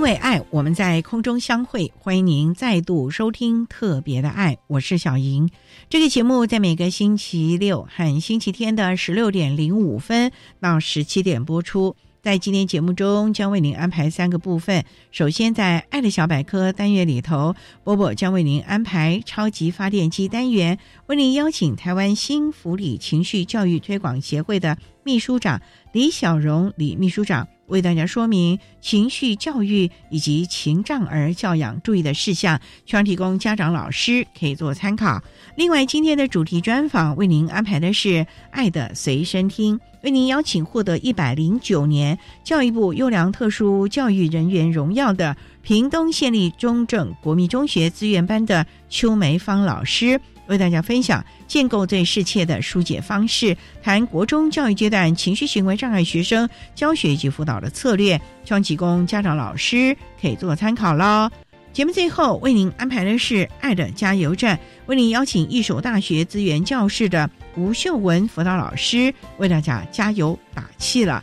因为爱，我们在空中相会。欢迎您再度收听《特别的爱》，我是小莹。这个节目在每个星期六和星期天的十六点零五分到十七点播出。在今天节目中，将为您安排三个部分。首先，在“爱的小百科”单元里头，波波将为您安排“超级发电机”单元，为您邀请台湾新福利情绪教育推广协会的秘书长李小荣李秘书长。为大家说明情绪教育以及情障儿教养注意的事项，希望提供家长、老师可以做参考。另外，今天的主题专访为您安排的是《爱的随身听》，为您邀请获得一百零九年教育部优良特殊教育人员荣耀的屏东县立中正国民中学资源班的邱梅芳老师。为大家分享建构最适切的疏解方式，谈国中教育阶段情绪行为障碍学生教学及辅导的策略，希望提供家长、老师可以做参考喽。节目最后为您安排的是“爱的加油站”，为您邀请一所大学资源教室的吴秀文辅导老师为大家加油打气了。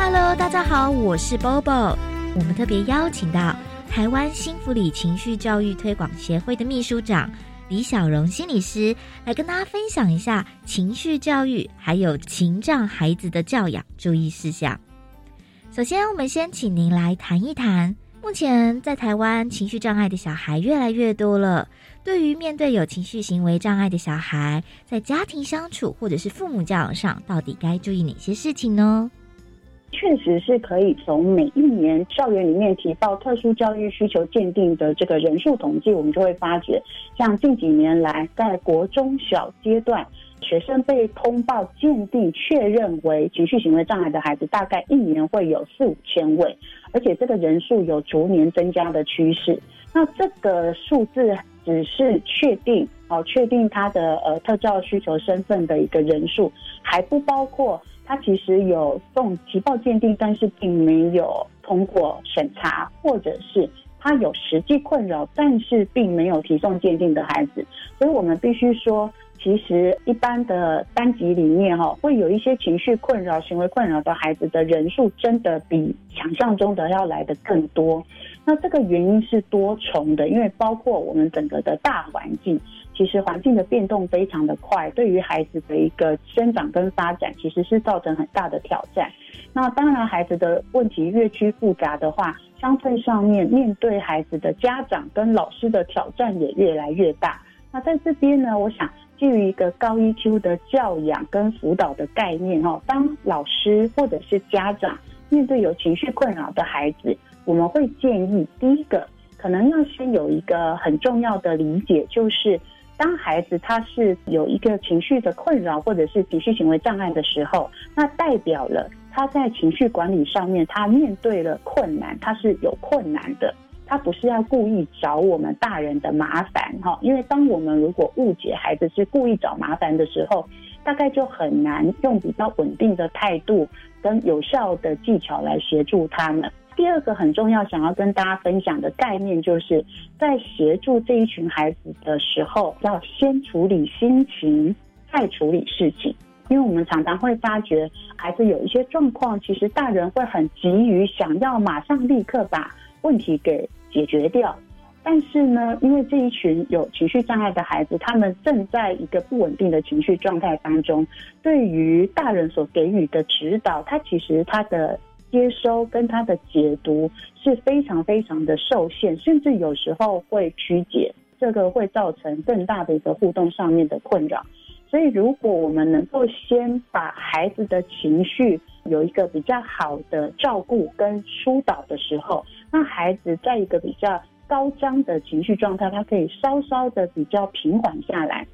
Hello，大家好，我是 Bobo。我们特别邀请到台湾新福利情绪教育推广协会的秘书长李小荣心理师，来跟大家分享一下情绪教育还有情障孩子的教养注意事项。首先，我们先请您来谈一谈，目前在台湾情绪障碍的小孩越来越多了。对于面对有情绪行为障碍的小孩，在家庭相处或者是父母教养上，到底该注意哪些事情呢？确实是可以从每一年校园里面提报特殊教育需求鉴定的这个人数统计，我们就会发觉，像近几年来，在国中小阶段，学生被通报鉴定确认为情绪行为障碍的孩子，大概一年会有四五千位，而且这个人数有逐年增加的趋势。那这个数字只是确定哦，确定他的呃特教需求身份的一个人数，还不包括。他其实有送提报鉴定，但是并没有通过审查，或者是他有实际困扰，但是并没有提送鉴定的孩子。所以我们必须说，其实一般的班级里面哈，会有一些情绪困扰、行为困扰的孩子的人数，真的比想象中的要来的更多。那这个原因是多重的，因为包括我们整个的大环境。其实环境的变动非常的快，对于孩子的一个生长跟发展，其实是造成很大的挑战。那当然，孩子的问题越趋复杂的话，相对上面面对孩子的家长跟老师的挑战也越来越大。那在这边呢，我想基于一个高 EQ 的教养跟辅导的概念哦，当老师或者是家长面对有情绪困扰的孩子，我们会建议第一个可能要先有一个很重要的理解，就是。当孩子他是有一个情绪的困扰或者是情绪行为障碍的时候，那代表了他在情绪管理上面他面对了困难，他是有困难的，他不是要故意找我们大人的麻烦哈。因为当我们如果误解孩子是故意找麻烦的时候，大概就很难用比较稳定的态度跟有效的技巧来协助他们。第二个很重要，想要跟大家分享的概念，就是在协助这一群孩子的时候，要先处理心情，再处理事情。因为我们常常会发觉，孩子有一些状况，其实大人会很急于想要马上立刻把问题给解决掉。但是呢，因为这一群有情绪障碍的孩子，他们正在一个不稳定的情绪状态当中，对于大人所给予的指导，他其实他的。接收跟他的解读是非常非常的受限，甚至有时候会曲解，这个会造成更大的一个互动上面的困扰。所以，如果我们能够先把孩子的情绪有一个比较好的照顾跟疏导的时候，那孩子在一个比较高张的情绪状态，他可以稍稍的比较平缓下来。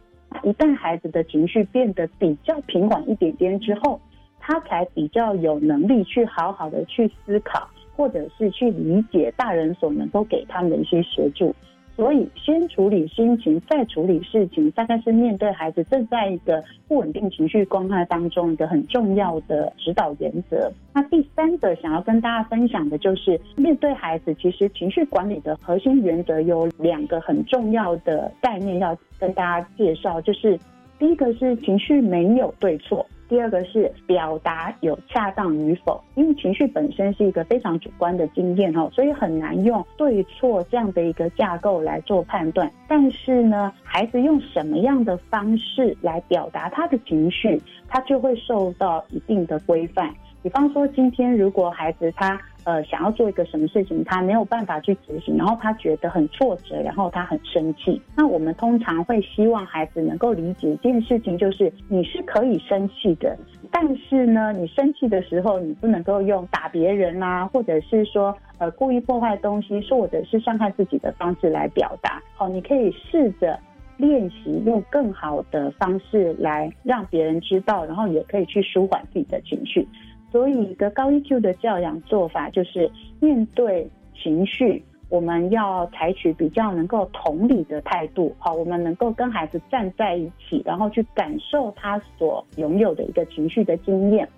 一旦孩子的情绪变得比较平缓一点点之后，他才比较有能力去好好的去思考，或者是去理解大人所能够给他们的一些协助。所以，先处理心情，再处理事情，大概是面对孩子正在一个不稳定情绪状态当中一个很重要的指导原则。那第三个想要跟大家分享的就是，面对孩子，其实情绪管理的核心原则有两个很重要的概念要跟大家介绍，就是第一个是情绪没有对错。第二个是表达有恰当与否，因为情绪本身是一个非常主观的经验哦，所以很难用对错这样的一个架构来做判断。但是呢，孩子用什么样的方式来表达他的情绪，他就会受到一定的规范。比方说，今天如果孩子他呃想要做一个什么事情，他没有办法去执行，然后他觉得很挫折，然后他很生气，那我们通常会希望孩子能够理解一件事情，就是你是可以生气的，但是呢，你生气的时候，你不能够用打别人啊，或者是说呃故意破坏东西，或者是伤害自己的方式来表达。好，你可以试着练习用更好的方式来让别人知道，然后也可以去舒缓自己的情绪。所以，一个高 EQ 的教养做法就是面对情绪，我们要采取比较能够同理的态度。好，我们能够跟孩子站在一起，然后去感受他所拥有的一个情绪的经验。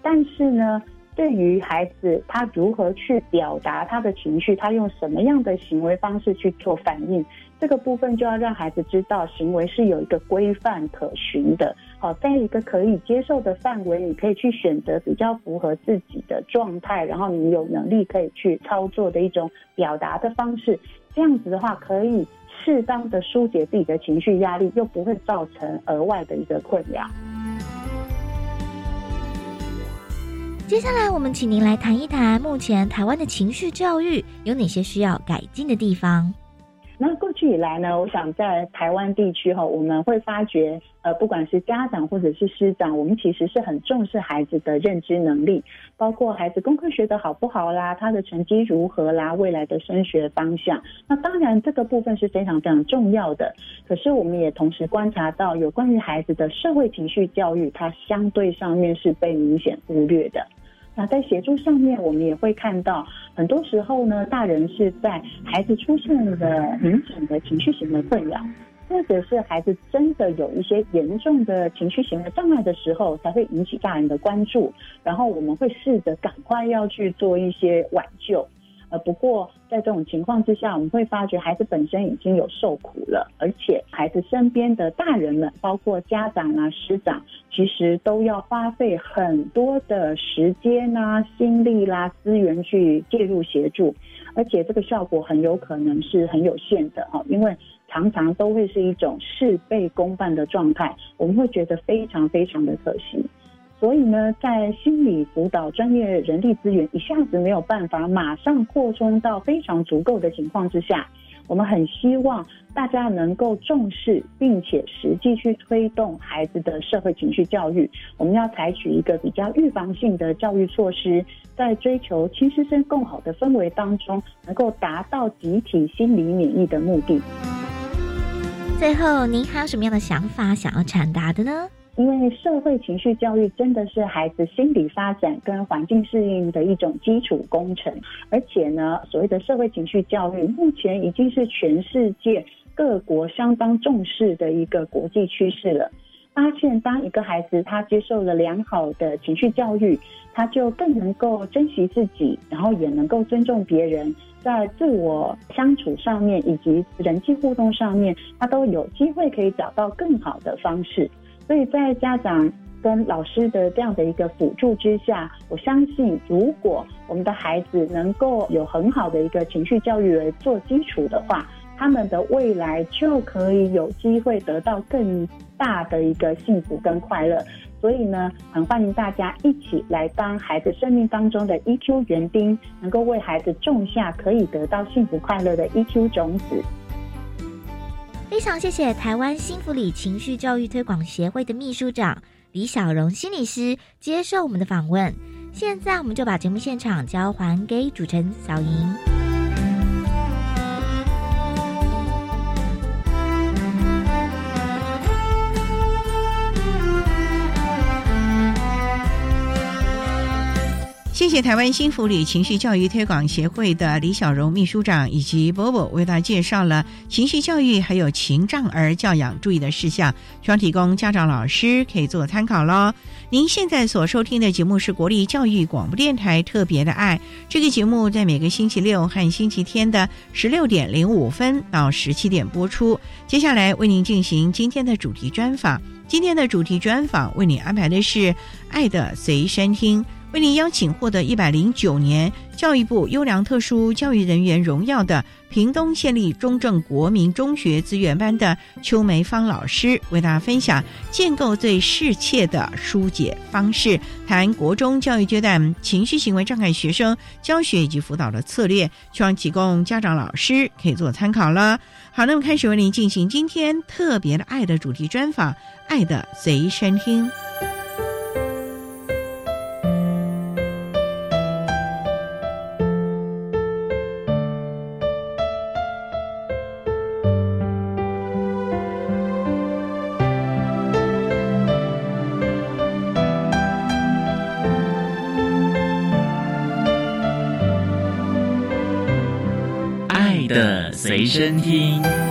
但是呢，对于孩子他如何去表达他的情绪，他用什么样的行为方式去做反应？这个部分就要让孩子知道，行为是有一个规范可循的。好，在一个可以接受的范围，你可以去选择比较符合自己的状态，然后你有能力可以去操作的一种表达的方式。这样子的话，可以适当的疏解自己的情绪压力，又不会造成额外的一个困扰。接下来，我们请您来谈一谈目前台湾的情绪教育有哪些需要改进的地方。那过去以来呢，我想在台湾地区哈，我们会发觉，呃，不管是家长或者是师长，我们其实是很重视孩子的认知能力，包括孩子功课学得好不好啦，他的成绩如何啦，未来的升学方向。那当然这个部分是非常非常重要的。可是我们也同时观察到，有关于孩子的社会情绪教育，它相对上面是被明显忽略的。那在协助上面，我们也会看到，很多时候呢，大人是在孩子出现了明显的情绪型的困扰，或者是孩子真的有一些严重的情绪型的障碍的时候，才会引起大人的关注，然后我们会试着赶快要去做一些挽救。呃，不过在这种情况之下，我们会发觉孩子本身已经有受苦了，而且孩子身边的大人们，包括家长啊、师长，其实都要花费很多的时间啊、心力啦、资源去介入协助，而且这个效果很有可能是很有限的哈，因为常常都会是一种事倍功半的状态，我们会觉得非常非常的可惜。所以呢，在心理辅导专业人力资源一下子没有办法马上扩充到非常足够的情况之下，我们很希望大家能够重视，并且实际去推动孩子的社会情绪教育。我们要采取一个比较预防性的教育措施，在追求亲师生更好的氛围当中，能够达到集体心理免疫的目的。最后，您还有什么样的想法想要传达的呢？因为社会情绪教育真的是孩子心理发展跟环境适应的一种基础工程，而且呢，所谓的社会情绪教育目前已经是全世界各国相当重视的一个国际趋势了。发现，当一个孩子他接受了良好的情绪教育，他就更能够珍惜自己，然后也能够尊重别人，在自我相处上面以及人际互动上面，他都有机会可以找到更好的方式。所以在家长跟老师的这样的一个辅助之下，我相信，如果我们的孩子能够有很好的一个情绪教育来做基础的话，他们的未来就可以有机会得到更大的一个幸福跟快乐。所以呢，很欢迎大家一起来当孩子生命当中的 EQ 园丁，能够为孩子种下可以得到幸福快乐的 EQ 种子。非常谢谢台湾新福里情绪教育推广协会的秘书长李小荣心理师接受我们的访问。现在，我们就把节目现场交还给主持人小莹。谢谢台湾新福利情绪教育推广协会的李小荣秘书长以及波波为大家介绍了情绪教育还有情障儿教养注意的事项，希望提供家长老师可以做参考喽。您现在所收听的节目是国立教育广播电台特别的爱，这个节目在每个星期六和星期天的十六点零五分到十七点播出。接下来为您进行今天的主题专访，今天的主题专访为您安排的是爱的随身听。为您邀请获得一百零九年教育部优良特殊教育人员荣耀的屏东县立中正国民中学资源班的邱梅芳老师，为大家分享建构最适切的疏解方式，谈国中教育阶段情绪行为障碍学生教学以及辅导的策略，希望提供家长老师可以做参考了。好，那么开始为您进行今天特别的爱的主题专访，《爱的随身听》。随身听。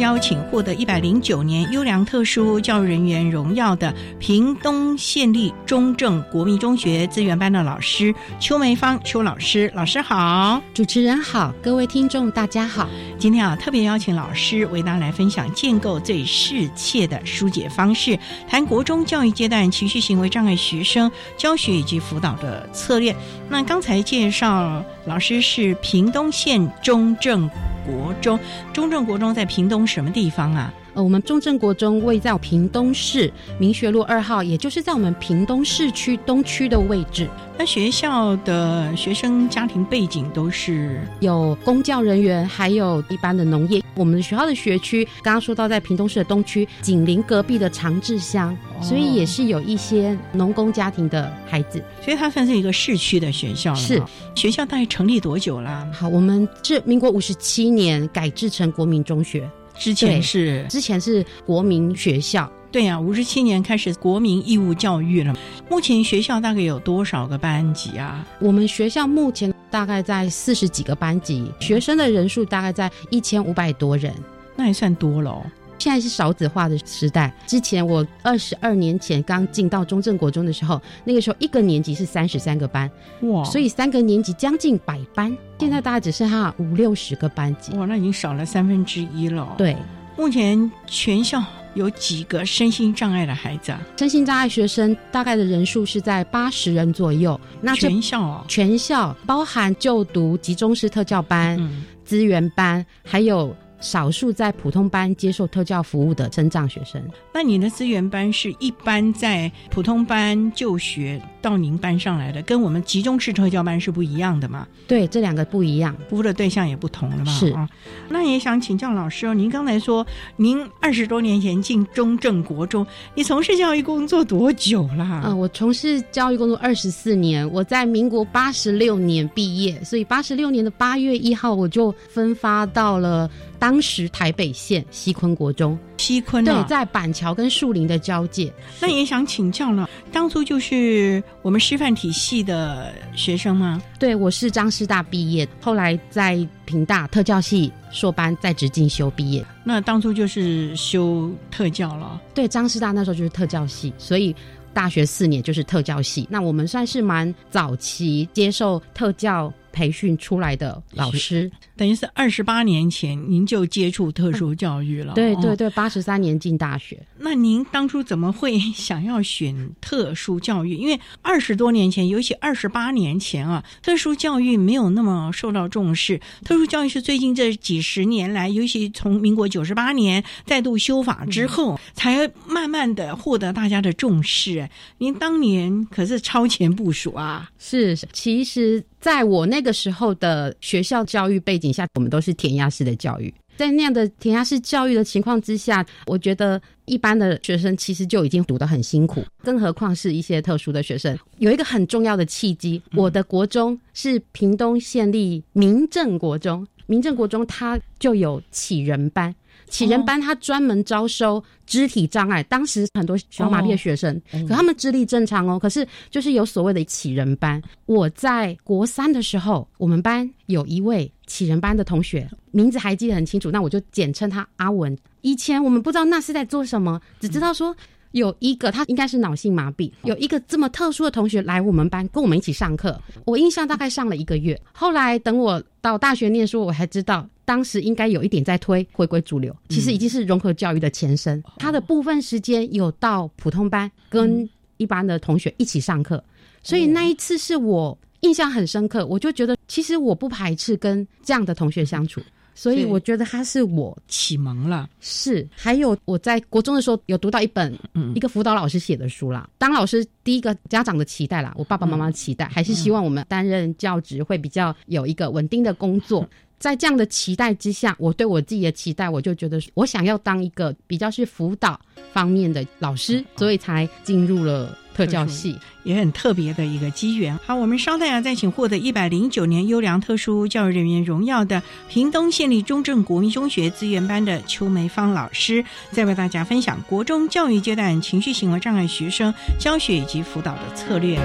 邀请获得一百零九年优良特殊教育人员荣耀的屏东县立中正国民中学资源班的老师邱梅芳邱老师，老师好，主持人好，各位听众大家好。今天啊，特别邀请老师为大家来分享建构最适切的疏解方式，谈国中教育阶段情绪行为障碍学生教学以及辅导的策略。那刚才介绍老师是屏东县中正。国中，中正国中在屏东什么地方啊？呃，我们中正国中位在屏东市明学路二号，也就是在我们屏东市区东区的位置。那学校的学生家庭背景都是有公教人员，还有一般的农业。我们学校的学区刚刚说到在屏东市的东区，紧邻隔壁的长治乡，所以也是有一些农工家庭的孩子。所以它算是一个市区的学校。是学校大概成立多久了？好，我们是民国五十七年改制成国民中学。之前是之前是国民学校，对呀，五十七年开始国民义务教育了。目前学校大概有多少个班级啊？我们学校目前大概在四十几个班级，学生的人数大概在一千五百多人，那也算多了。现在是少子化的时代。之前我二十二年前刚进到中正国中的时候，那个时候一个年级是三十三个班，哇，所以三个年级将近百班。现在大概只剩下五六十个班级，哇，那已经少了三分之一了。对，目前全校有几个身心障碍的孩子啊？身心障碍学生大概的人数是在八十人左右。那全校哦，全校包含就读集中式特教班、资源班，还有。少数在普通班接受特教服务的生障学生。那你的资源班是一般在普通班就学到您班上来的，跟我们集中式特教班是不一样的嘛？对，这两个不一样，服务的对象也不同了嘛？是啊。那也想请教老师哦，您刚才说您二十多年前进中正国中，你从事教育工作多久啦？啊，我从事教育工作二十四年，我在民国八十六年毕业，所以八十六年的八月一号我就分发到了当时台北县西昆国中。西昆对，在板桥跟树林的交界。那也想请教了，当初就是我们师范体系的学生吗？对，我是张师大毕业，后来在平大特教系硕班在职进修毕业。那当初就是修特教了。对，张师大那时候就是特教系，所以。大学四年就是特教系，那我们算是蛮早期接受特教培训出来的老师，等于是二十八年前您就接触特殊教育了。对对对，八十三年进大学。那您当初怎么会想要选特殊教育？因为二十多年前，尤其二十八年前啊，特殊教育没有那么受到重视。特殊教育是最近这几十年来，尤其从民国九十八年再度修法之后，才慢慢的获得大家的重视。您当年可是超前部署啊！是，其实在我那个时候的学校教育背景下，我们都是填鸭式的教育。在那样的填鸭式教育的情况之下，我觉得一般的学生其实就已经读得很辛苦，更何况是一些特殊的学生。有一个很重要的契机，我的国中是屏东县立民政国中，民政国中它就有启人班。启人班他专门招收肢体障碍，当时很多小麻痹的学生，可他们智力正常哦。可是就是有所谓的启人班。我在国三的时候，我们班有一位启人班的同学，名字还记得很清楚，那我就简称他阿文。以前我们不知道那是在做什么，只知道说有一个他应该是脑性麻痹，有一个这么特殊的同学来我们班跟我们一起上课。我印象大概上了一个月，后来等我到大学念书，我才知道。当时应该有一点在推回归主流，其实已经是融合教育的前身。他的部分时间有到普通班跟一般的同学一起上课，所以那一次是我印象很深刻。我就觉得其实我不排斥跟这样的同学相处，所以我觉得他是我启蒙了。是，还有我在国中的时候有读到一本一个辅导老师写的书啦。当老师第一个家长的期待啦，我爸爸妈妈期待还是希望我们担任教职会比较有一个稳定的工作。在这样的期待之下，我对我自己的期待，我就觉得我想要当一个比较是辅导方面的老师，所以才进入了特教系，也很特别的一个机缘。好，我们稍待啊，再请获得一百零九年优良特殊教育人员荣耀的屏东县立中正国民中学资源班的邱梅芳老师，再为大家分享国中教育阶段情绪行为障碍学生教学以及辅导的策略。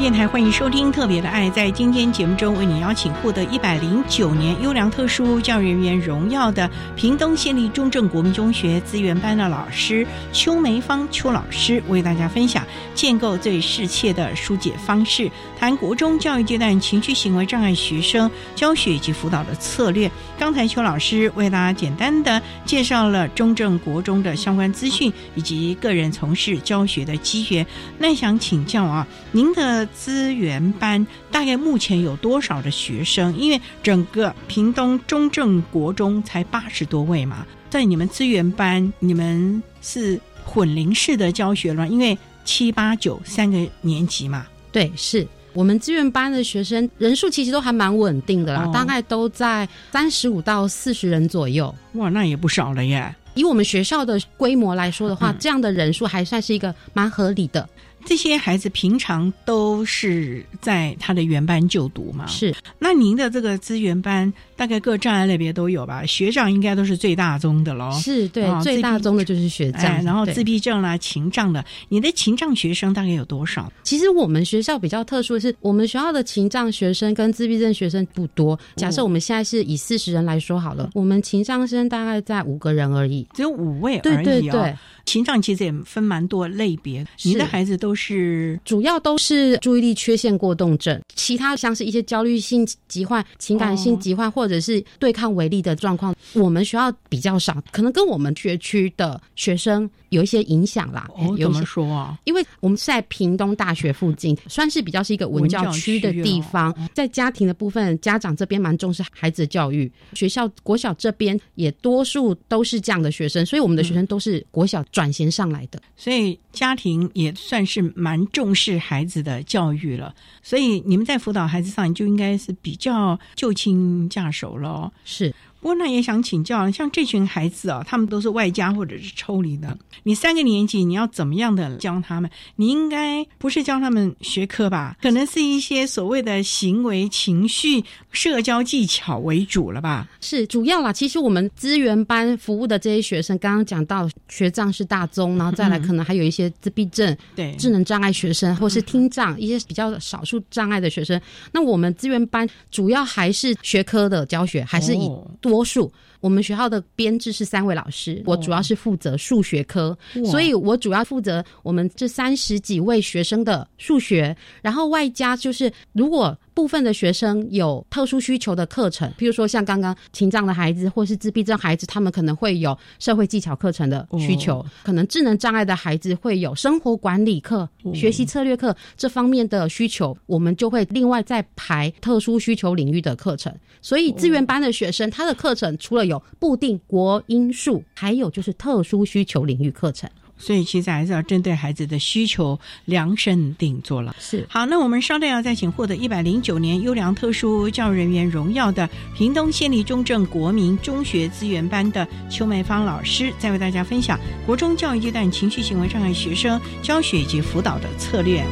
电台，欢迎收听《特别的爱》。在今天节目中，为你邀请获得一百零九年优良特殊教育人员荣耀的屏东县立中正国民中学资源班的老师邱梅芳邱老师，为大家分享建构最适切的疏解方式，谈国中教育阶段情绪行为障碍学生教学以及辅导的策略。刚才邱老师为大家简单的介绍了中正国中的相关资讯以及个人从事教学的机缘。那想请教啊，您的。资源班大概目前有多少的学生？因为整个屏东中正国中才八十多位嘛，在你们资源班，你们是混龄式的教学了，因为七八九三个年级嘛。对，是我们资源班的学生人数其实都还蛮稳定的啦，大概都在三十五到四十人左右。哇，那也不少了耶！以我们学校的规模来说的话，这样的人数还算是一个蛮合理的。这些孩子平常都是在他的原班就读吗？是。那您的这个资源班大概各障碍类别都有吧？学长应该都是最大宗的喽。是对，最大宗的就是学障，然后自闭症啦、情障的。你的情障学生大概有多少？其实我们学校比较特殊的是，我们学校的情障学生跟自闭症学生不多。假设我们现在是以四十人来说好了，我们情障生大概在五个人而已，只有五位而已。对对对。情障其实也分蛮多类别，你的孩子都是主要都是注意力缺陷过动症，其他像是一些焦虑性疾患、情感性疾患或者是对抗违例的状况，我们学校比较少，可能跟我们学区的学生有一些影响啦。怎么说啊？因为我们是在屏东大学附近，算是比较是一个文教区的地方，在家庭的部分，家长这边蛮重视孩子的教育，学校国小这边也多数都是这样的学生，所以我们的学生都是国小。转型上来的，所以家庭也算是蛮重视孩子的教育了。所以你们在辅导孩子上，就应该是比较就轻驾手了。是。不过，那也想请教，像这群孩子啊，他们都是外加或者是抽离的。你三个年级，你要怎么样的教他们？你应该不是教他们学科吧？可能是一些所谓的行为、情绪、社交技巧为主了吧？是主要啦。其实我们资源班服务的这些学生，刚刚讲到学障是大宗，然后再来可能还有一些自闭症、对智能障碍学生，或是听障一些比较少数障碍的学生。那我们资源班主要还是学科的教学，还是以。多数，我们学校的编制是三位老师，我主要是负责数学科，所以我主要负责我们这三十几位学生的数学，然后外加就是如果。部分的学生有特殊需求的课程，譬如说像刚刚情障的孩子或是自闭症孩子，他们可能会有社会技巧课程的需求；可能智能障碍的孩子会有生活管理课、学习策略课这方面的需求，我们就会另外再排特殊需求领域的课程。所以资源班的学生，他的课程除了有固定国音数，还有就是特殊需求领域课程。所以其实还是要针对孩子的需求量身定做了。是好，那我们稍待要再请获得一百零九年优良特殊教育人员荣耀的屏东县立中正国民中学资源班的邱梅芳老师，再为大家分享国中教育阶段情绪行为障碍学生教学以及辅导的策略。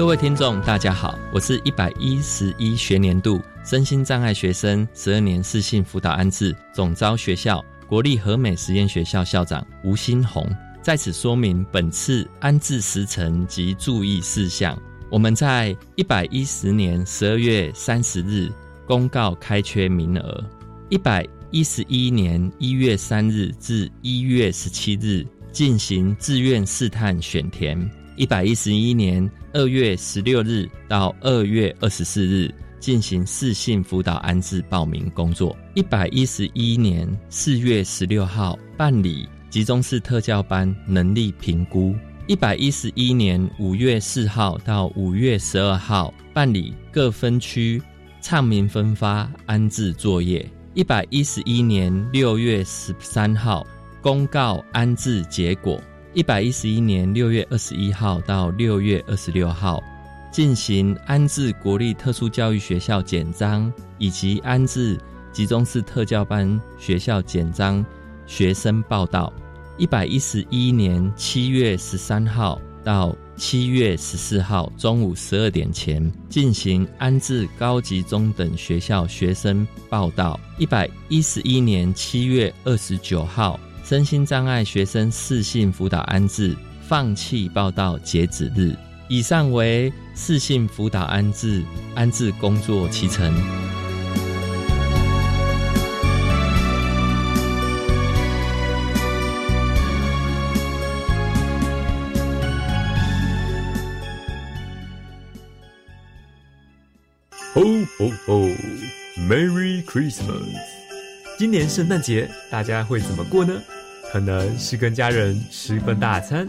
各位听众，大家好，我是一百一十一学年度身心障碍学生十二年四性辅导安置总招学校国立和美实验学校校长吴新红，在此说明本次安置时程及注意事项。我们在一百一十年十二月三十日公告开缺名额，一百一十一年一月三日至一月十七日进行自愿试探选填。一百一十一年二月十六日到二月二十四日进行视性辅导安置报名工作。一百一十一年四月十六号办理集中式特教班能力评估。一百一十一年五月四号到五月十二号办理各分区畅明分发安置作业。一百一十一年六月十三号公告安置结果。一百一十一年六月二十一号到六月二十六号，进行安置国立特殊教育学校简章以及安置集中式特教班学校简章学生报到。一百一十一年七月十三号到七月十四号中午十二点前进行安置高级中等学校学生报到。一百一十一年七月二十九号身心障碍学生适性辅导安置放弃报到截止日。以上为适性辅导安置安置工作期程。吼吼吼，Merry Christmas！今年圣诞节大家会怎么过呢？可能是跟家人吃份大餐，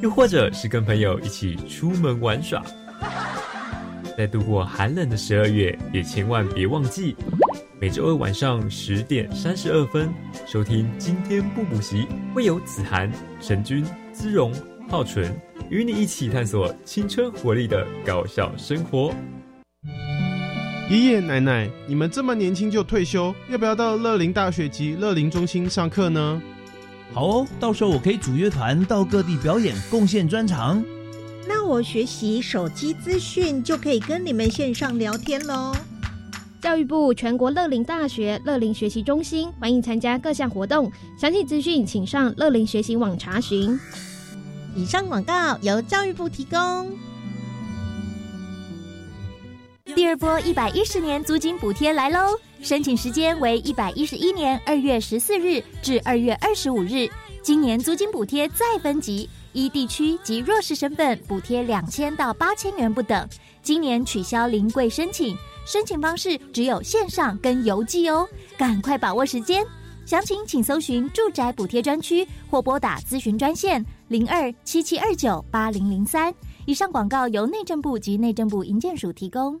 又或者是跟朋友一起出门玩耍。在度过寒冷的十二月，也千万别忘记每周二晚上十点三十二分收听《今天不补习》，会有子涵、陈君、姿荣、浩纯与你一起探索青春活力的搞笑生活。爷爷奶奶，你们这么年轻就退休，要不要到乐龄大学及乐龄中心上课呢？好哦，到时候我可以组乐团到各地表演，贡献专长。那我学习手机资讯就可以跟你们线上聊天喽。教育部全国乐龄大学乐龄学习中心欢迎参加各项活动，详细资讯请上乐龄学习网查询。以上广告由教育部提供。第二波一百一十年租金补贴来喽！申请时间为一百一十一年二月十四日至二月二十五日。今年租金补贴再分级，依地区及弱势身份补贴两千到八千元不等。今年取消临柜申请，申请方式只有线上跟邮寄哦，赶快把握时间。详情请搜寻住宅补贴专区或拨打咨询专线零二七七二九八零零三。以上广告由内政部及内政部营建署提供。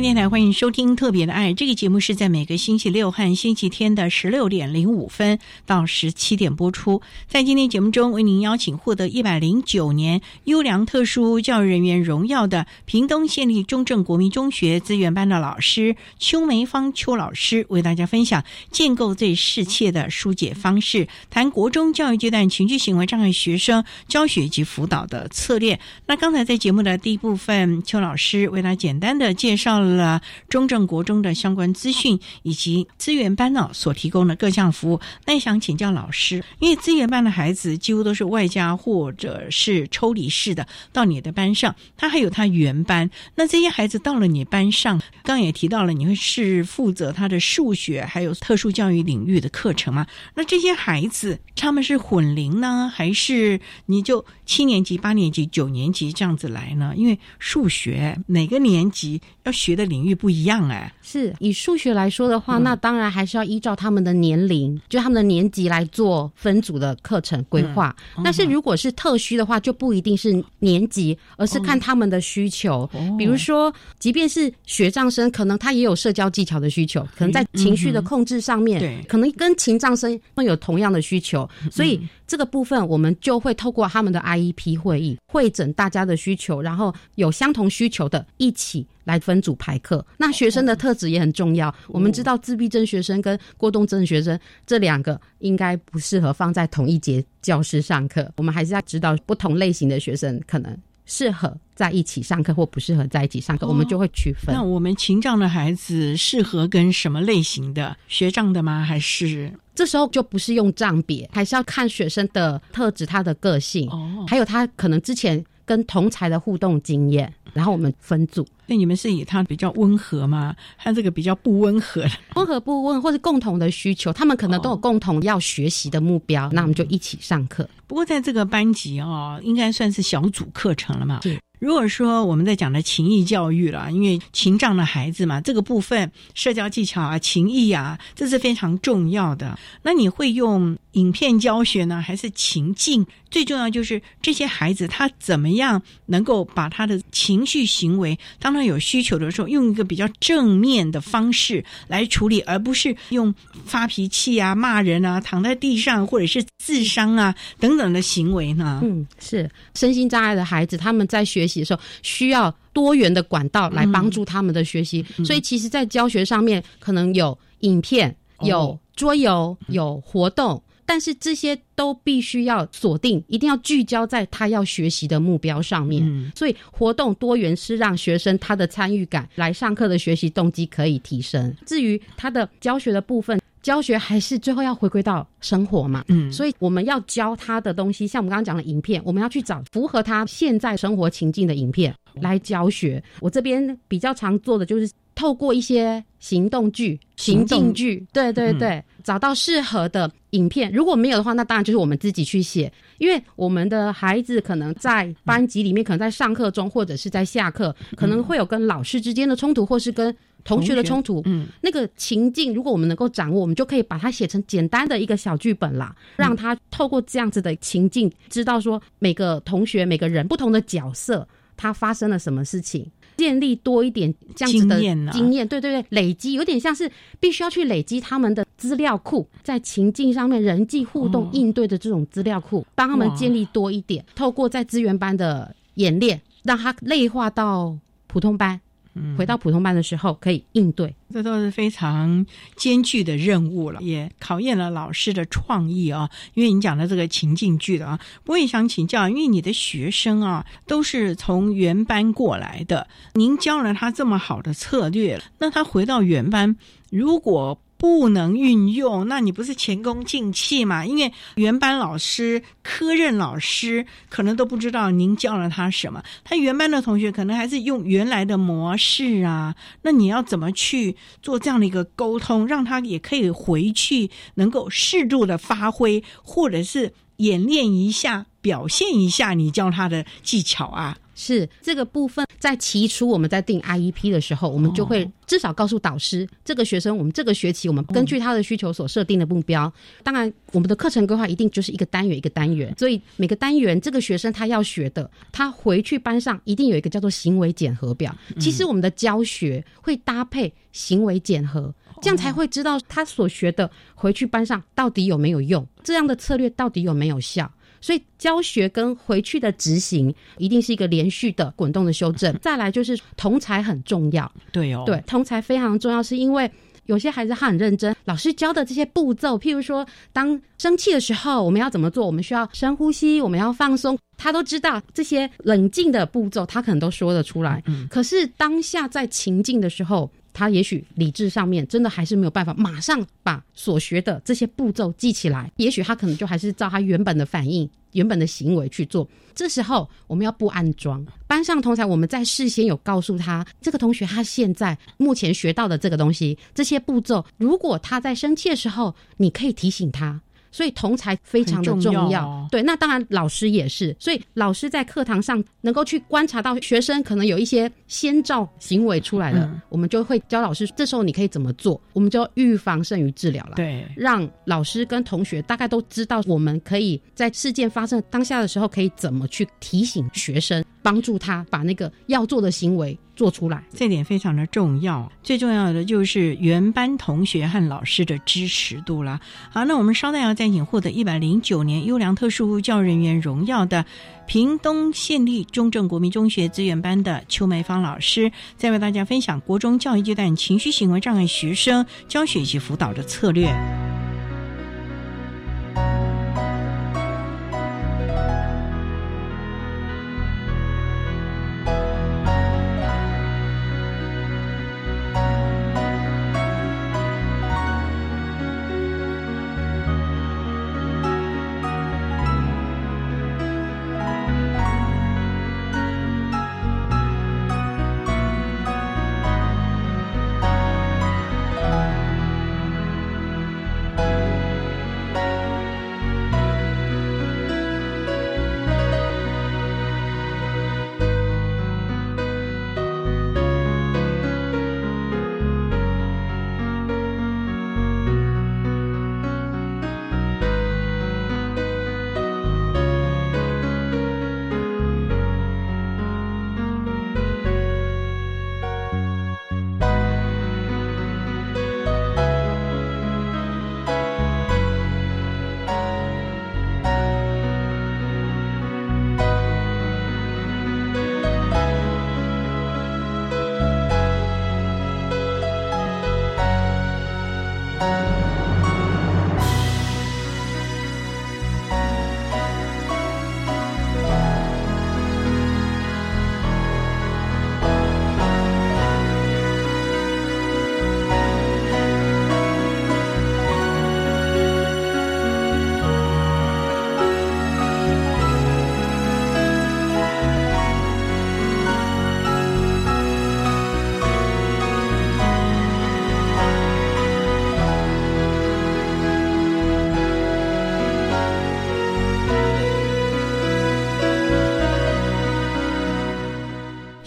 电台欢迎收听《特别的爱》这个节目，是在每个星期六和星期天的十六点零五分到十七点播出。在今天节目中，为您邀请获得一百零九年优良特殊教育人员荣耀的屏东县立中正国民中学资源班的老师邱梅芳邱老师，为大家分享建构最适切的疏解方式，谈国中教育阶段情绪行为障碍学生教学及辅导的策略。那刚才在节目的第一部分，邱老师为他简单的介绍了。了中正国中的相关资讯以及资源班呢所提供的各项服务，那也想请教老师，因为资源班的孩子几乎都是外加或者是抽离式的到你的班上，他还有他原班，那这些孩子到了你班上，刚也提到了你会是负责他的数学还有特殊教育领域的课程吗？那这些孩子他们是混龄呢，还是你就七年级、八年级、九年级这样子来呢？因为数学每个年级要学。的领域不一样哎，是以数学来说的话，那当然还是要依照他们的年龄，就他们的年级来做分组的课程规划。但是如果是特需的话，就不一定是年级，而是看他们的需求。比如说，即便是学障生，可能他也有社交技巧的需求，可能在情绪的控制上面，可能跟情障生会有同样的需求。所以这个部分，我们就会透过他们的 IEP 会议，会诊大家的需求，然后有相同需求的一起。来分组排课，那学生的特质也很重要。我们知道自闭症学生跟过动症学生这两个应该不适合放在同一节教室上课。我们还是要知道不同类型的学生可能适合在一起上课或不适合在一起上课，我们就会区分。那我们情障的孩子适合跟什么类型的学障的吗？还是这时候就不是用障别，还是要看学生的特质、他的个性，还有他可能之前。跟同才的互动经验，然后我们分组。那你们是以他比较温和吗？他这个比较不温和的？温和不温，或是共同的需求，他们可能都有共同要学习的目标，那我们就一起上课。不过在这个班级哦，应该算是小组课程了嘛。如果说我们在讲的情谊教育了，因为情障的孩子嘛，这个部分社交技巧啊、情谊啊，这是非常重要的。那你会用影片教学呢，还是情境？最重要就是这些孩子他怎么样能够把他的情绪行为，当他有需求的时候，用一个比较正面的方式来处理，而不是用发脾气啊、骂人啊、躺在地上或者是自伤啊等等的行为呢？嗯，是身心障碍的孩子，他们在学习的时候需要多元的管道来帮助他们的学习，所以其实，在教学上面可能有影片、有桌游、有活动。但是这些都必须要锁定，一定要聚焦在他要学习的目标上面。所以活动多元是让学生他的参与感、来上课的学习动机可以提升。至于他的教学的部分，教学还是最后要回归到生活嘛。嗯，所以我们要教他的东西，像我们刚刚讲的影片，我们要去找符合他现在生活情境的影片来教学。我这边比较常做的就是透过一些行动剧、情境剧，对对对，找到适合的。影片如果没有的话，那当然就是我们自己去写，因为我们的孩子可能在班级里面，可能在上课中或者是在下课，可能会有跟老师之间的冲突，或是跟同学的冲突。嗯，那个情境如果我们能够掌握，我们就可以把它写成简单的一个小剧本啦，让他透过这样子的情境，知道说每个同学、每个人不同的角色，他发生了什么事情。建立多一点这样子的经验，对对对，累积有点像是必须要去累积他们的资料库，在情境上面人际互动应对的这种资料库，帮他们建立多一点。透过在资源班的演练，让他内化到普通班。回到普通班的时候可以应对，这都是非常艰巨的任务了，也考验了老师的创意啊。因为你讲的这个情境剧的啊，我也想请教，因为你的学生啊都是从原班过来的，您教了他这么好的策略，那他回到原班如果。不能运用，那你不是前功尽弃吗？因为原班老师、科任老师可能都不知道您教了他什么，他原班的同学可能还是用原来的模式啊。那你要怎么去做这样的一个沟通，让他也可以回去能够适度的发挥，或者是演练一下、表现一下你教他的技巧啊？是这个部分，在起初我们在定 IEP 的时候，我们就会至少告诉导师，这个学生我们这个学期我们根据他的需求所设定的目标。当然，我们的课程规划一定就是一个单元一个单元，所以每个单元这个学生他要学的，他回去班上一定有一个叫做行为检核表。其实我们的教学会搭配行为检核，这样才会知道他所学的回去班上到底有没有用，这样的策略到底有没有效。所以教学跟回去的执行一定是一个连续的滚动的修正。再来就是同才很重要，对哦，对同才非常重要，是因为有些孩子他很认真，老师教的这些步骤，譬如说当生气的时候我们要怎么做，我们需要深呼吸，我们要放松，他都知道这些冷静的步骤，他可能都说得出来。嗯，可是当下在情境的时候。他也许理智上面真的还是没有办法马上把所学的这些步骤记起来，也许他可能就还是照他原本的反应、原本的行为去做。这时候我们要不安装班上同才，我们在事先有告诉他，这个同学他现在目前学到的这个东西，这些步骤，如果他在生气的时候，你可以提醒他。所以同才非常的重要，对，那当然老师也是。所以老师在课堂上能够去观察到学生可能有一些先兆行为出来了，我们就会教老师，这时候你可以怎么做？我们就预防胜于治疗了。对，让老师跟同学大概都知道，我们可以在事件发生当下的时候，可以怎么去提醒学生，帮助他把那个要做的行为。做出来，这点非常的重要。最重要的就是原班同学和老师的支持度了。好，那我们稍待要再请获得一百零九年优良特殊教人员荣耀的屏东县立中正国民中学资源班的邱梅芳老师，再为大家分享国中教育阶段情绪行为障碍学生教学及辅导的策略。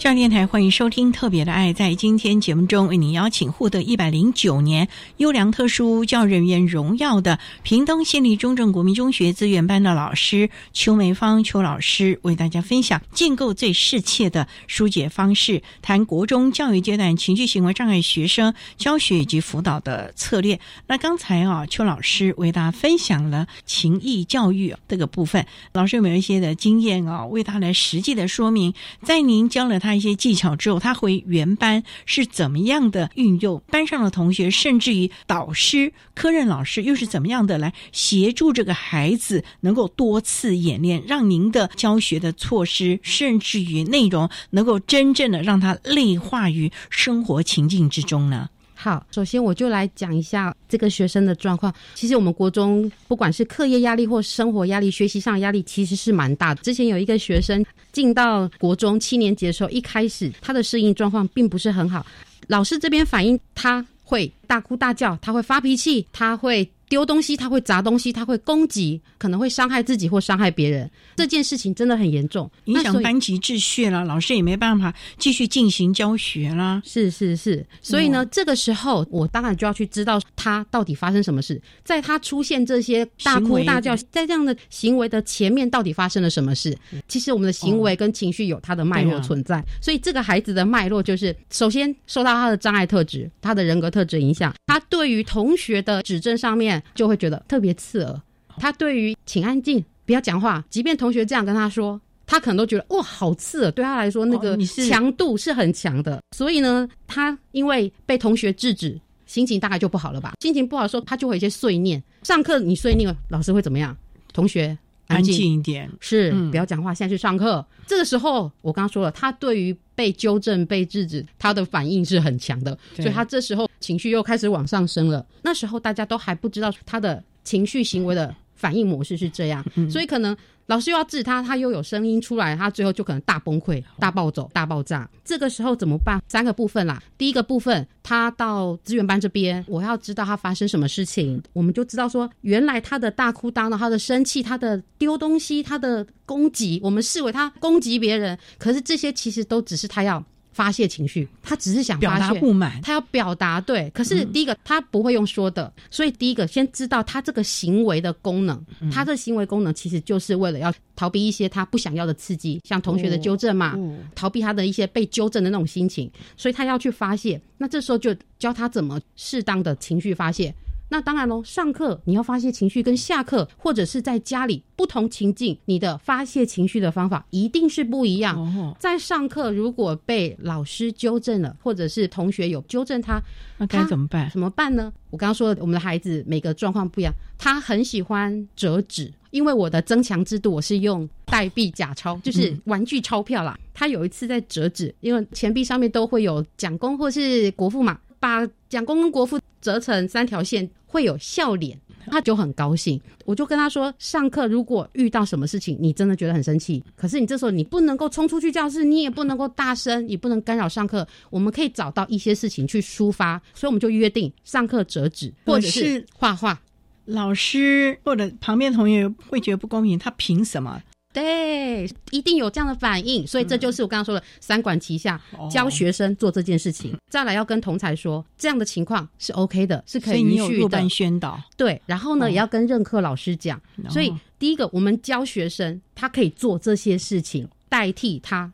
教育电台欢迎收听《特别的爱》。在今天节目中，为您邀请获得一百零九年优良特殊教育人员荣耀的屏东县立中正国民中学资源班的老师邱梅芳邱老师，为大家分享建构最适切的疏解方式，谈国中教育阶段情绪行为障碍学生教学以及辅导的策略。那刚才啊，邱老师为大家分享了情谊教育这个部分，老师有没有一些的经验啊，为他来实际的说明？在您教了他一些技巧之后，他回原班是怎么样的运用？班上的同学，甚至于导师、科任老师，又是怎么样的来协助这个孩子能够多次演练，让您的教学的措施，甚至于内容，能够真正的让他内化于生活情境之中呢？好，首先我就来讲一下这个学生的状况。其实我们国中不管是课业压力或生活压力、学习上压力，其实是蛮大的。之前有一个学生进到国中七年级的时候，一开始他的适应状况并不是很好，老师这边反映他会大哭大叫，他会发脾气，他会。丢东西，他会砸东西，他会攻击，可能会伤害自己或伤害别人。这件事情真的很严重，影响班级秩序了，老师也没办法继续进行教学啦。是是是，所以呢，这个时候我当然就要去知道他到底发生什么事，在他出现这些大哭大叫，在这样的行为的前面到底发生了什么事？其实我们的行为跟情绪有它的脉络存在，所以这个孩子的脉络就是首先受到他的障碍特质、他的人格特质影响，他对于同学的指正上面。就会觉得特别刺耳。他对于请安静，不要讲话，即便同学这样跟他说，他可能都觉得哇，好刺耳。对他来说，那个强度是很强的。所以呢，他因为被同学制止，心情大概就不好了吧？心情不好的时候，他就会有一些碎念。上课你碎念，老师会怎么样？同学安静一点，是不要讲话，现在去上课。这个时候，我刚刚说了，他对于被纠正、被制止，他的反应是很强的，所以他这时候。情绪又开始往上升了。那时候大家都还不知道他的情绪行为的反应模式是这样，所以可能老师又要治他，他又有声音出来，他最后就可能大崩溃、大暴走、大爆炸。这个时候怎么办？三个部分啦。第一个部分，他到资源班这边，我要知道他发生什么事情，我们就知道说，原来他的大哭大闹、他的生气、他的丢东西、他的攻击，我们视为他攻击别人，可是这些其实都只是他要。发泄情绪，他只是想表达不满，他要表达对。可是第一个他不会用说的，所以第一个先知道他这个行为的功能，他的行为功能其实就是为了要逃避一些他不想要的刺激，像同学的纠正嘛，逃避他的一些被纠正的那种心情，所以他要去发泄。那这时候就教他怎么适当的情绪发泄。那当然喽，上课你要发泄情绪，跟下课或者是在家里不同情境，你的发泄情绪的方法一定是不一样。在上课如果被老师纠正了，或者是同学有纠正他，那该怎么办？怎么办呢？我刚刚说我们的孩子每个状况不一样，他很喜欢折纸，因为我的增强制度我是用代币假钞，就是玩具钞票啦。他有一次在折纸，因为钱币上面都会有蒋公或是国父嘛，把蒋公跟国父折成三条线。会有笑脸，他就很高兴。我就跟他说，上课如果遇到什么事情，你真的觉得很生气，可是你这时候你不能够冲出去教室，你也不能够大声，也不能干扰上课。我们可以找到一些事情去抒发，所以我们就约定上课折纸，或者是画画。老师或者旁边同学会觉得不公平，他凭什么？对，一定有这样的反应，所以这就是我刚刚说的三管齐下，教学生做这件事情。再来要跟同才说，这样的情况是 OK 的，是可以允许的。宣导对，然后呢，也要跟任课老师讲。所以第一个，我们教学生，他可以做这些事情，代替他。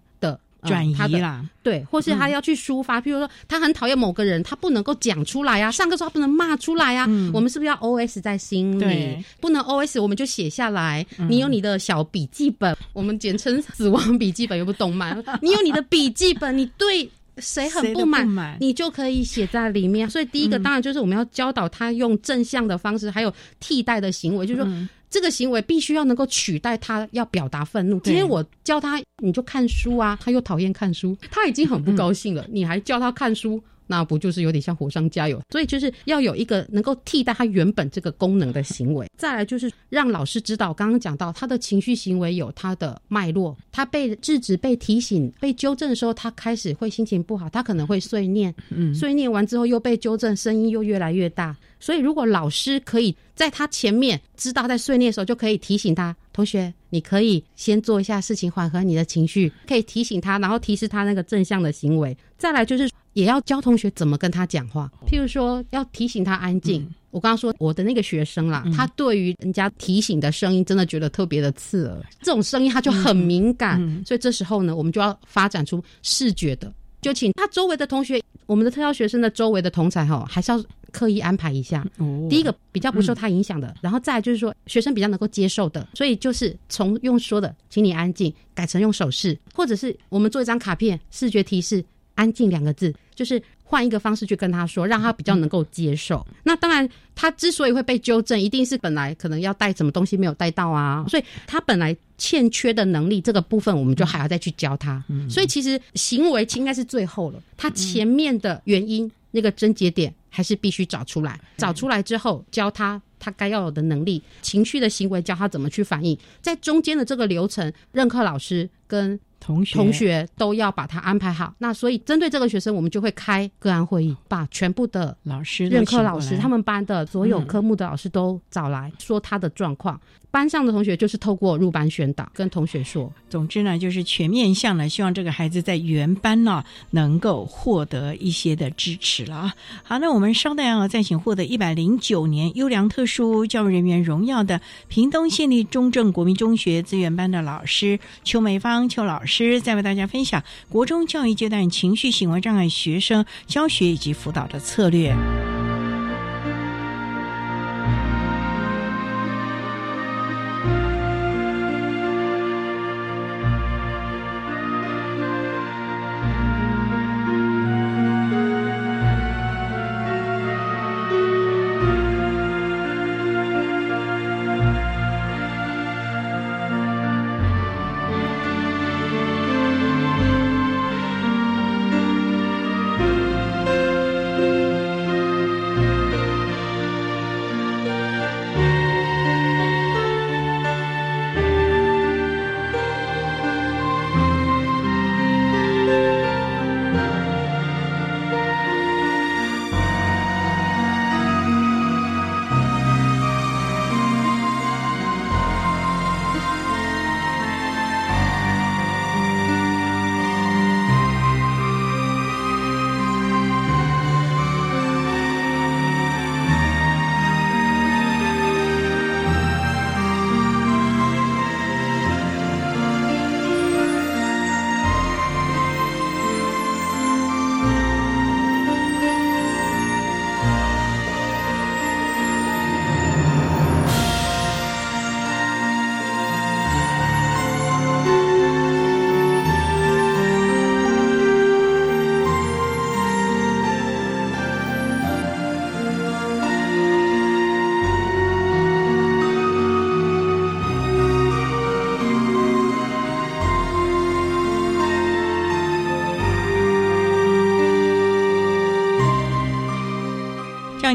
转移啦，对，或是他要去抒发，譬如说他很讨厌某个人，他不能够讲出来啊，上课时候他不能骂出来啊，我们是不是要 O S 在心里？不能 O S，我们就写下来。你有你的小笔记本，我们简称死亡笔记本，有部动漫。你有你的笔记本，你对谁很不满，你就可以写在里面。所以第一个当然就是我们要教导他用正向的方式，还有替代的行为，就是说。这个行为必须要能够取代他要表达愤怒。今天我教他，你就看书啊，他又讨厌看书，他已经很不高兴了，你还叫他看书。那不就是有点像火上加油？所以就是要有一个能够替代他原本这个功能的行为。再来就是让老师知道，刚刚讲到他的情绪行为有他的脉络，他被制止、被提醒、被纠正的时候，他开始会心情不好，他可能会碎念，嗯，碎念完之后又被纠正，声音又越来越大。所以如果老师可以在他前面知道在碎念的时候，就可以提醒他。同学，你可以先做一下事情，缓和你的情绪，可以提醒他，然后提示他那个正向的行为。再来就是也要教同学怎么跟他讲话，譬如说要提醒他安静。我刚刚说我的那个学生啦，他对于人家提醒的声音真的觉得特别的刺耳，这种声音他就很敏感，所以这时候呢，我们就要发展出视觉的，就请他周围的同学，我们的特教学生的周围的同才哈，还是要刻意安排一下。第一个比较不受他影响的，然后再就是说学生比较能够接受的，所以就是从用说的，请你安静，改成用手势，或者是我们做一张卡片，视觉提示“安静”两个字，就是。换一个方式去跟他说，让他比较能够接受。那当然，他之所以会被纠正，一定是本来可能要带什么东西没有带到啊，所以他本来欠缺的能力这个部分，我们就还要再去教他。所以其实行为应该是最后了，他前面的原因那个症结点还是必须找出来。找出来之后，教他他该要有的能力，情绪的行为教他怎么去反应。在中间的这个流程，任课老师跟。同学。同学都要把他安排好，那所以针对这个学生，我们就会开个案会议，把全部的老师、任课老师、他们班的所有科目的老师都找来说他的状况。班上的同学就是透过入班宣导跟同学说，总之呢，就是全面向呢，希望这个孩子在原班呢能够获得一些的支持了啊。好，那我们稍待啊，再请获得一百零九年优良特殊教育人员荣耀的屏东县立中正国民中学资源班的老师邱美芳邱老师，再为大家分享国中教育阶段情绪行为障碍学生教学以及辅导的策略。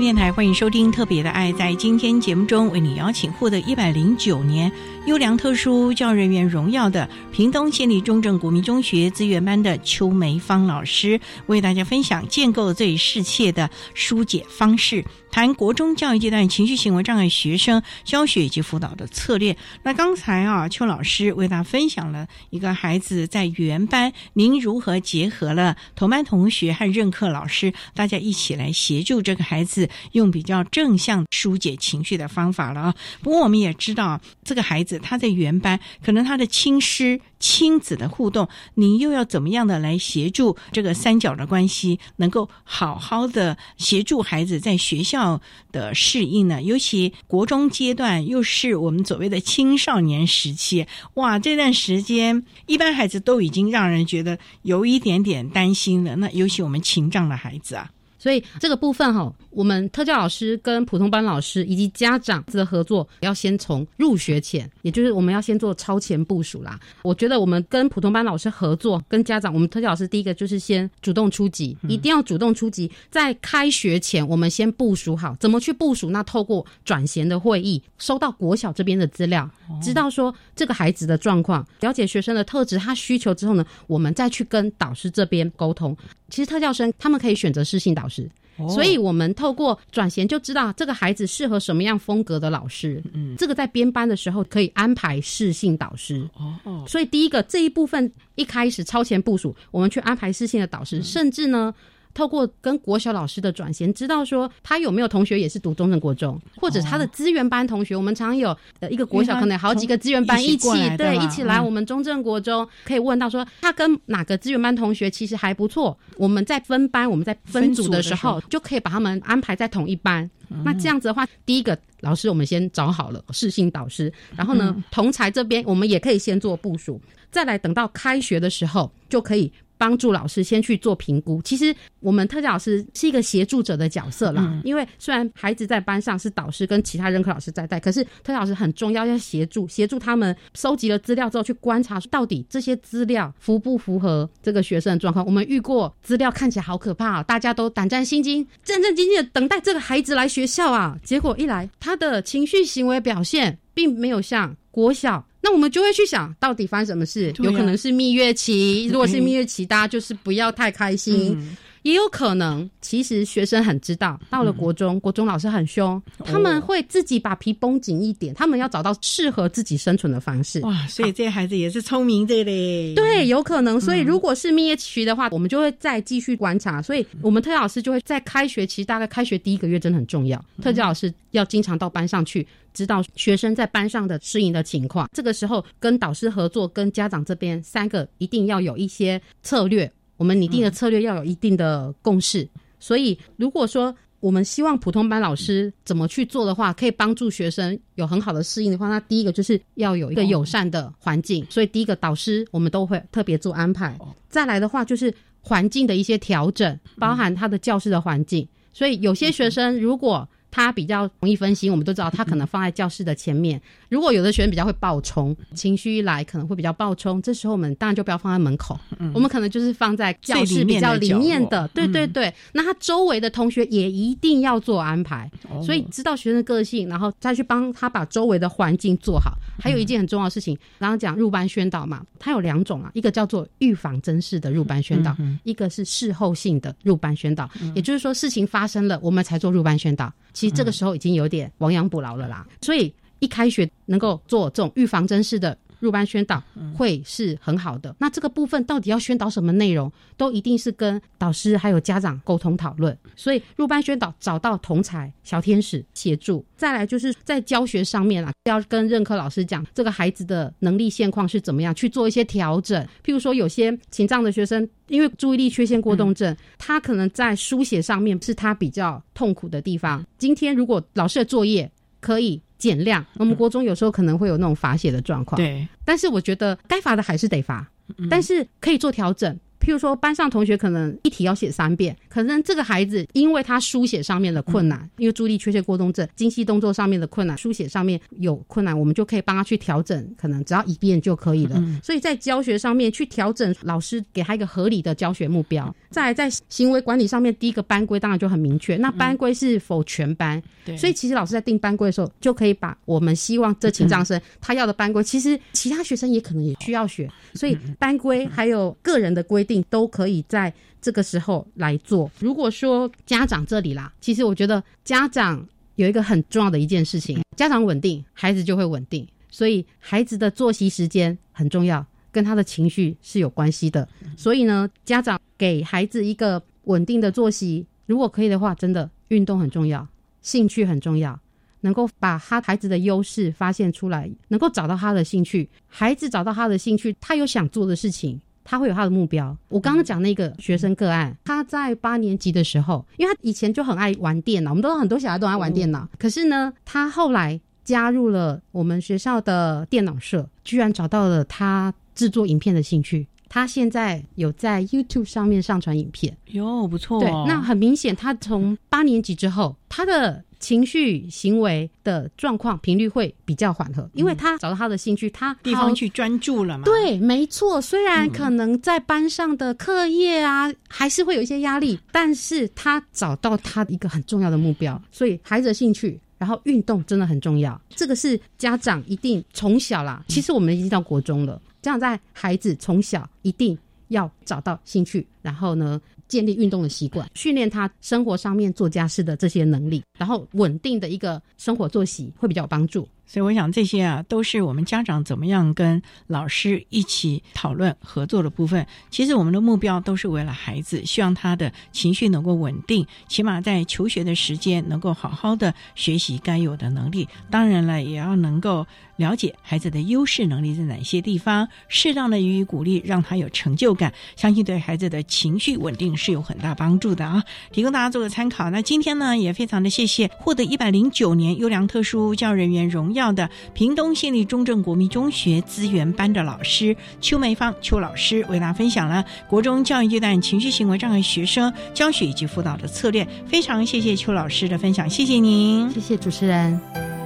电台欢迎收听《特别的爱》。在今天节目中，为你邀请获得一百零九年优良特殊教育人员荣耀的屏东县立中正国民中学资源班的邱梅芳老师，为大家分享建构最适切的疏解方式。谈国中教育阶段情绪行为障碍学生教学以及辅导的策略。那刚才啊，邱老师为大家分享了一个孩子在原班，您如何结合了同班同学和任课老师，大家一起来协助这个孩子用比较正向疏解情绪的方法了啊。不过我们也知道，这个孩子他在原班，可能他的亲师。亲子的互动，你又要怎么样的来协助这个三角的关系，能够好好的协助孩子在学校的适应呢？尤其国中阶段，又是我们所谓的青少年时期，哇，这段时间一般孩子都已经让人觉得有一点点担心了。那尤其我们情障的孩子啊，所以这个部分哈。我们特教老师跟普通班老师以及家长的合作，要先从入学前，也就是我们要先做超前部署啦。我觉得我们跟普通班老师合作，跟家长，我们特教老师第一个就是先主动出击，一定要主动出击。在开学前，我们先部署好怎么去部署。那透过转衔的会议，收到国小这边的资料，知道说这个孩子的状况，了解学生的特质、他需求之后呢，我们再去跟导师这边沟通。其实特教生他们可以选择适性导师。所以我们透过转衔就知道这个孩子适合什么样风格的老师。嗯，这个在编班的时候可以安排适性导师。哦，所以第一个这一部分一开始超前部署，我们去安排适性的导师，甚至呢。透过跟国小老师的转衔，知道说他有没有同学也是读中正国中，或者他的资源班同学，我们常有呃一个国小可能有好几个资源班一起对一起来我们中正国中，可以问到说他跟哪个资源班同学其实还不错，我们在分班我们在分组的时候就可以把他们安排在同一班。那这样子的话，第一个老师我们先找好了适性导师，然后呢同才这边我们也可以先做部署，再来等到开学的时候就可以。帮助老师先去做评估。其实我们特教老师是一个协助者的角色啦，因为虽然孩子在班上是导师跟其他任课老师在带，可是特教老师很重要，要协助协助他们收集了资料之后去观察，到底这些资料符不符合这个学生的状况。我们遇过资料看起来好可怕，大家都胆战心惊，战战兢兢的等待这个孩子来学校啊。结果一来，他的情绪行为表现并没有像国小。那我们就会去想到底发生什么事？有可能是蜜月期，如果是蜜月期，大家就是不要太开心。也有可能，其实学生很知道，到了国中，国中老师很凶，他们会自己把皮绷紧一点，他们要找到适合自己生存的方式。哇，所以这些孩子也是聪明的嘞。对，有可能。所以如果是蜜月期的话，我们就会再继续观察。所以我们特教老师就会在开学期，大概开学第一个月真的很重要。特教老师要经常到班上去，知道学生在班上的适应的情况。这个时候跟导师合作，跟家长这边三个一定要有一些策略。我们拟定的策略要有一定的共识，所以如果说我们希望普通班老师怎么去做的话，可以帮助学生有很好的适应的话，那第一个就是要有一个友善的环境。所以第一个导师我们都会特别做安排。再来的话就是环境的一些调整，包含他的教室的环境。所以有些学生如果他比较容易分心，我们都知道他可能放在教室的前面。如果有的学生比较会暴冲，情绪一来可能会比较暴冲，这时候我们当然就不要放在门口，我们可能就是放在教室比较里面的。对对对，那他周围的同学也一定要做安排，所以知道学生的个性，然后再去帮他把周围的环境做好。还有一件很重要的事情，刚刚讲入班宣导嘛，它有两种啊，一个叫做预防真实的入班宣导，一个是事后性的入班宣导，也就是说事情发生了，我们才做入班宣导。其实这个时候已经有点亡羊补牢了啦，所以一开学能够做这种预防针式的入班宣导，会是很好的。那这个部分到底要宣导什么内容，都一定是跟导师还有家长沟通讨论。所以入班宣导找到同才小天使协助，再来就是在教学上面啊，要跟任课老师讲这个孩子的能力现况是怎么样，去做一些调整。譬如说有些情障的学生。因为注意力缺陷过动症，他可能在书写上面是他比较痛苦的地方。今天如果老师的作业可以减量，我们国中有时候可能会有那种罚写的状况。对，但是我觉得该罚的还是得罚，但是可以做调整。譬如说，班上同学可能一题要写三遍，可能这个孩子因为他书写上面的困难，因为注意力缺陷过动症，精细动作上面的困难，书写上面有困难，我们就可以帮他去调整，可能只要一遍就可以了。所以在教学上面去调整，老师给他一个合理的教学目标。再来在行为管理上面，第一个班规当然就很明确，那班规是否全班？对，所以其实老师在定班规的时候，就可以把我们希望这情障生他要的班规，其实其他学生也可能也需要学，所以班规还有个人的规定。都可以在这个时候来做。如果说家长这里啦，其实我觉得家长有一个很重要的一件事情，家长稳定，孩子就会稳定。所以孩子的作息时间很重要，跟他的情绪是有关系的。所以呢，家长给孩子一个稳定的作息，如果可以的话，真的运动很重要，兴趣很重要，能够把他孩子的优势发现出来，能够找到他的兴趣。孩子找到他的兴趣，他有想做的事情。他会有他的目标。我刚刚讲那个学生个案，他在八年级的时候，因为他以前就很爱玩电脑，我们都很多小孩都爱玩电脑。可是呢，他后来加入了我们学校的电脑社，居然找到了他制作影片的兴趣。他现在有在 YouTube 上面上传影片，哟，不错。对，那很明显，他从八年级之后，他的。情绪行为的状况频率会比较缓和，因为他找到他的兴趣，他地方去专注了嘛。对，没错。虽然可能在班上的课业啊，还是会有一些压力，但是他找到他一个很重要的目标，所以孩子的兴趣，然后运动真的很重要。这个是家长一定从小啦，其实我们已经到国中了，家长在孩子从小一定。要找到兴趣，然后呢，建立运动的习惯，训练他生活上面做家事的这些能力，然后稳定的一个生活作息会比较有帮助。所以我想这些啊，都是我们家长怎么样跟老师一起讨论合作的部分。其实我们的目标都是为了孩子，希望他的情绪能够稳定，起码在求学的时间能够好好的学习该有的能力。当然了，也要能够了解孩子的优势能力在哪些地方，适当的予以鼓励，让他有成就感。相信对孩子的情绪稳定是有很大帮助的啊！提供大家做个参考。那今天呢，也非常的谢谢获得一百零九年优良特殊教人员荣耀的屏东县立中正国民中学资源班的老师邱梅芳邱老师，为大家分享了国中教育阶段情绪行为障碍学生教学以及辅导的策略。非常谢谢邱老师的分享，谢谢您，谢谢主持人。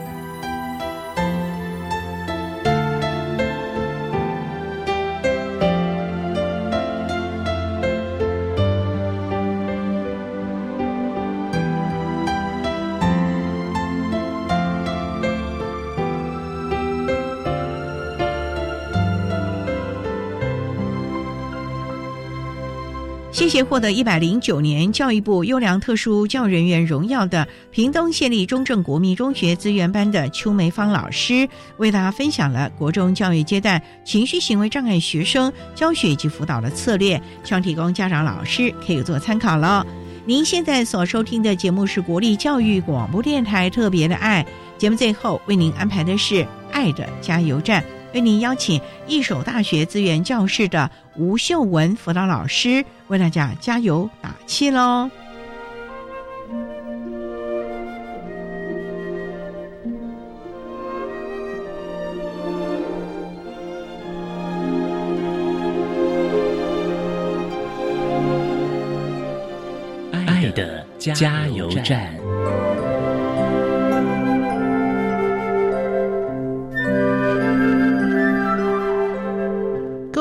谢谢获得一百零九年教育部优良特殊教育人员荣耀的屏东县立中正国民中学资源班的邱梅芳老师，为大家分享了国中教育阶段情绪行为障碍学生教学以及辅导的策略，希望提供家长老师可以做参考了。您现在所收听的节目是国立教育广播电台特别的爱节目，最后为您安排的是爱的加油站。为您邀请一手大学资源教室的吴秀文辅导老师为大家加油打气喽！爱的加油站。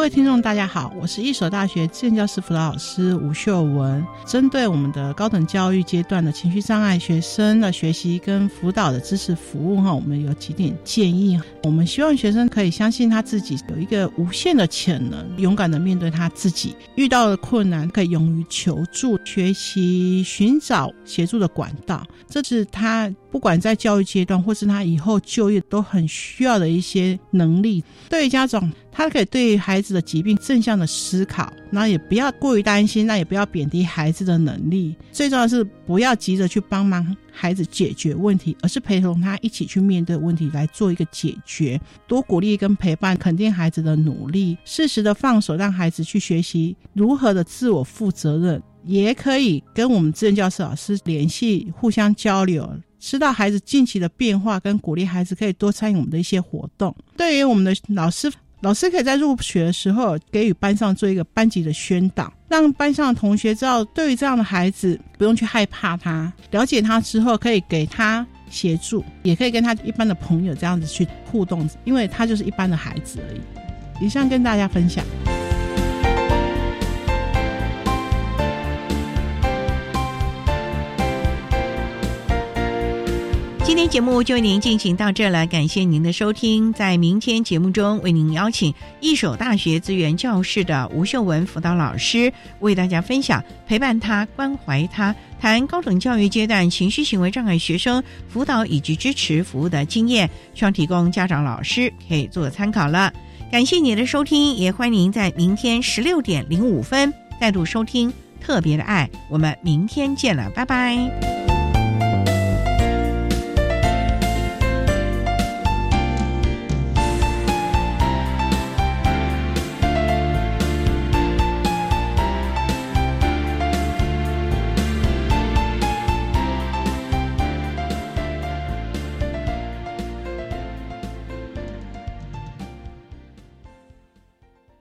位听众，大家好，我是一所大学建教师辅导老师吴秀文。针对我们的高等教育阶段的情绪障碍学生的学习跟辅导的知识服务哈，我们有几点建议。我们希望学生可以相信他自己有一个无限的潜能，勇敢的面对他自己遇到的困难，可以勇于求助，学习寻找协助的管道。这是他不管在教育阶段，或是他以后就业都很需要的一些能力。对于家长。他可以对孩子的疾病正向的思考，那也不要过于担心，那也不要贬低孩子的能力。最重要的是不要急着去帮忙孩子解决问题，而是陪同他一起去面对问题，来做一个解决。多鼓励跟陪伴，肯定孩子的努力，适时的放手，让孩子去学习如何的自我负责任。也可以跟我们志愿教师老师联系，互相交流，知道孩子近期的变化，跟鼓励孩子可以多参与我们的一些活动。对于我们的老师。老师可以在入学的时候给予班上做一个班级的宣导，让班上的同学知道，对于这样的孩子不用去害怕他，了解他之后可以给他协助，也可以跟他一般的朋友这样子去互动，因为他就是一般的孩子而已。以上跟大家分享。今天节目就为您进行到这了，感谢您的收听。在明天节目中，为您邀请一所大学资源教室的吴秀文辅导老师，为大家分享陪伴他、关怀他，谈高等教育阶段情绪行为障碍学生辅导以及支持服务的经验，希望提供家长、老师可以做参考了。感谢您的收听，也欢迎您在明天十六点零五分再度收听特别的爱。我们明天见了，拜拜。